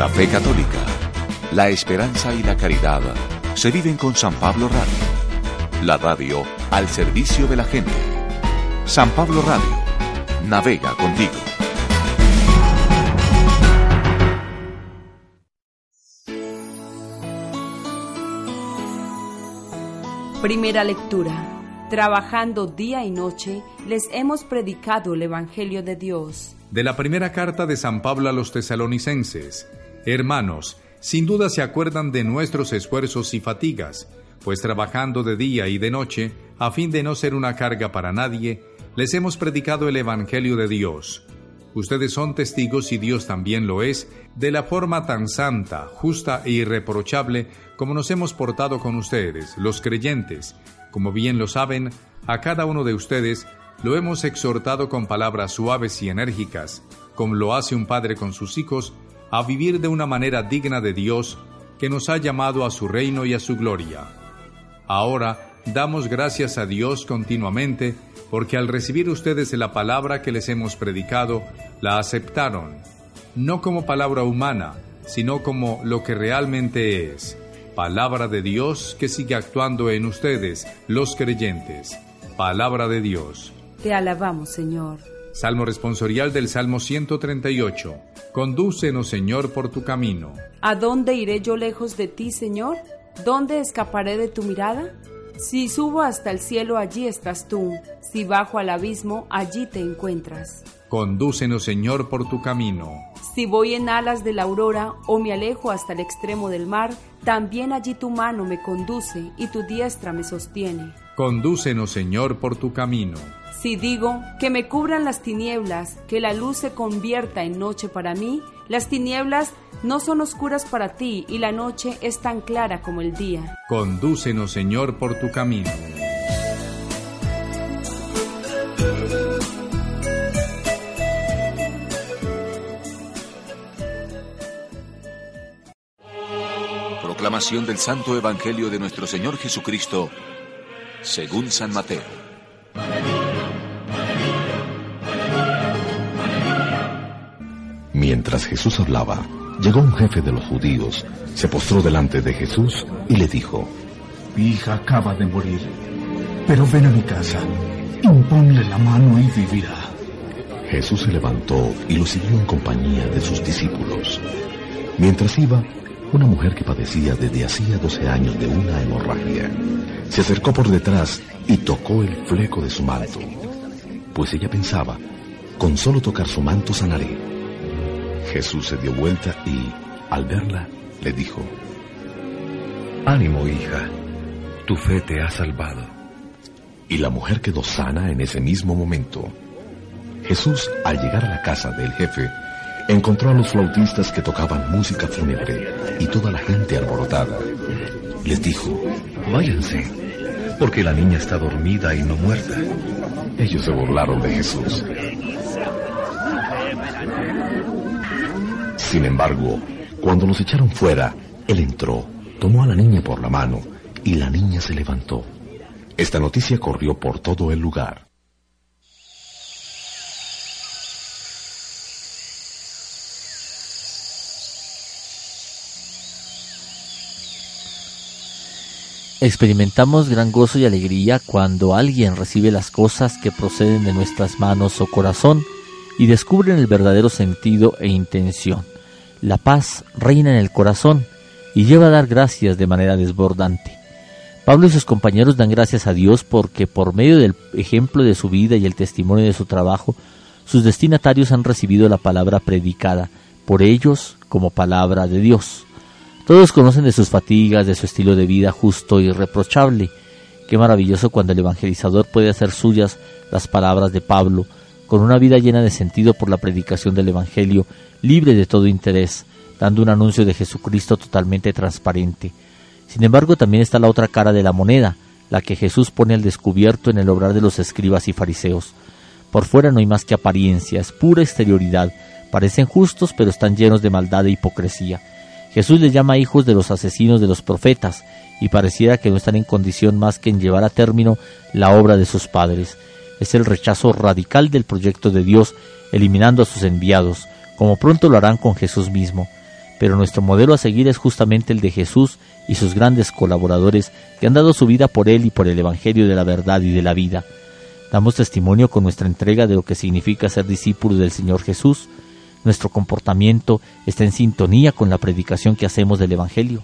La fe católica, la esperanza y la caridad se viven con San Pablo Radio. La radio al servicio de la gente. San Pablo Radio, navega contigo. Primera lectura. Trabajando día y noche, les hemos predicado el Evangelio de Dios. De la primera carta de San Pablo a los tesalonicenses. Hermanos, sin duda se acuerdan de nuestros esfuerzos y fatigas, pues trabajando de día y de noche, a fin de no ser una carga para nadie, les hemos predicado el Evangelio de Dios. Ustedes son testigos y Dios también lo es, de la forma tan santa, justa e irreprochable como nos hemos portado con ustedes, los creyentes. Como bien lo saben, a cada uno de ustedes lo hemos exhortado con palabras suaves y enérgicas, como lo hace un padre con sus hijos, a vivir de una manera digna de Dios, que nos ha llamado a su reino y a su gloria. Ahora damos gracias a Dios continuamente, porque al recibir ustedes la palabra que les hemos predicado, la aceptaron, no como palabra humana, sino como lo que realmente es, Palabra de Dios que sigue actuando en ustedes, los creyentes. Palabra de Dios. Te alabamos, Señor. Salmo responsorial del Salmo 138. Condúcenos, Señor, por tu camino. ¿A dónde iré yo lejos de ti, Señor? ¿Dónde escaparé de tu mirada? Si subo hasta el cielo, allí estás tú. Si bajo al abismo, allí te encuentras. Condúcenos, Señor, por tu camino. Si voy en alas de la aurora o me alejo hasta el extremo del mar, también allí tu mano me conduce y tu diestra me sostiene. Condúcenos, Señor, por tu camino. Si digo que me cubran las tinieblas, que la luz se convierta en noche para mí, las tinieblas no son oscuras para ti y la noche es tan clara como el día. Condúcenos, Señor, por tu camino. Proclamación del Santo Evangelio de nuestro Señor Jesucristo, según San Mateo. Mientras Jesús hablaba, llegó un jefe de los judíos, se postró delante de Jesús y le dijo, Mi hija acaba de morir, pero ven a mi casa, imponle la mano y vivirá. Jesús se levantó y lo siguió en compañía de sus discípulos. Mientras iba, una mujer que padecía desde hacía 12 años de una hemorragia se acercó por detrás y tocó el fleco de su manto, pues ella pensaba, con solo tocar su manto sanaré. Jesús se dio vuelta y, al verla, le dijo, Ánimo, hija, tu fe te ha salvado. Y la mujer quedó sana en ese mismo momento. Jesús, al llegar a la casa del jefe, encontró a los flautistas que tocaban música fúnebre y toda la gente alborotada. Les dijo, Váyanse, porque la niña está dormida y no muerta. Ellos se burlaron de Jesús. Sin embargo, cuando los echaron fuera, él entró, tomó a la niña por la mano y la niña se levantó. Esta noticia corrió por todo el lugar. Experimentamos gran gozo y alegría cuando alguien recibe las cosas que proceden de nuestras manos o corazón y descubren el verdadero sentido e intención. La paz reina en el corazón y lleva a dar gracias de manera desbordante. Pablo y sus compañeros dan gracias a Dios porque por medio del ejemplo de su vida y el testimonio de su trabajo, sus destinatarios han recibido la palabra predicada por ellos como palabra de Dios. Todos conocen de sus fatigas, de su estilo de vida justo y irreprochable. Qué maravilloso cuando el evangelizador puede hacer suyas las palabras de Pablo, con una vida llena de sentido por la predicación del Evangelio, libre de todo interés, dando un anuncio de Jesucristo totalmente transparente. Sin embargo, también está la otra cara de la moneda, la que Jesús pone al descubierto en el obrar de los escribas y fariseos. Por fuera no hay más que apariencias, pura exterioridad, parecen justos pero están llenos de maldad e hipocresía. Jesús les llama hijos de los asesinos de los profetas, y pareciera que no están en condición más que en llevar a término la obra de sus padres. Es el rechazo radical del proyecto de Dios, eliminando a sus enviados, como pronto lo harán con Jesús mismo. pero nuestro modelo a seguir es justamente el de Jesús y sus grandes colaboradores que han dado su vida por Él y por el Evangelio de la verdad y de la vida. Damos testimonio con nuestra entrega de lo que significa ser discípulos del Señor Jesús. Nuestro comportamiento está en sintonía con la predicación que hacemos del Evangelio.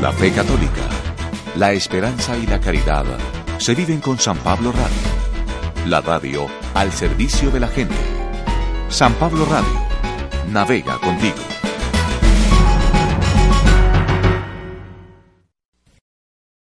La fe católica, la esperanza y la caridad se viven con San Pablo Radio. La radio al servicio de la gente. San Pablo Radio. Navega contigo.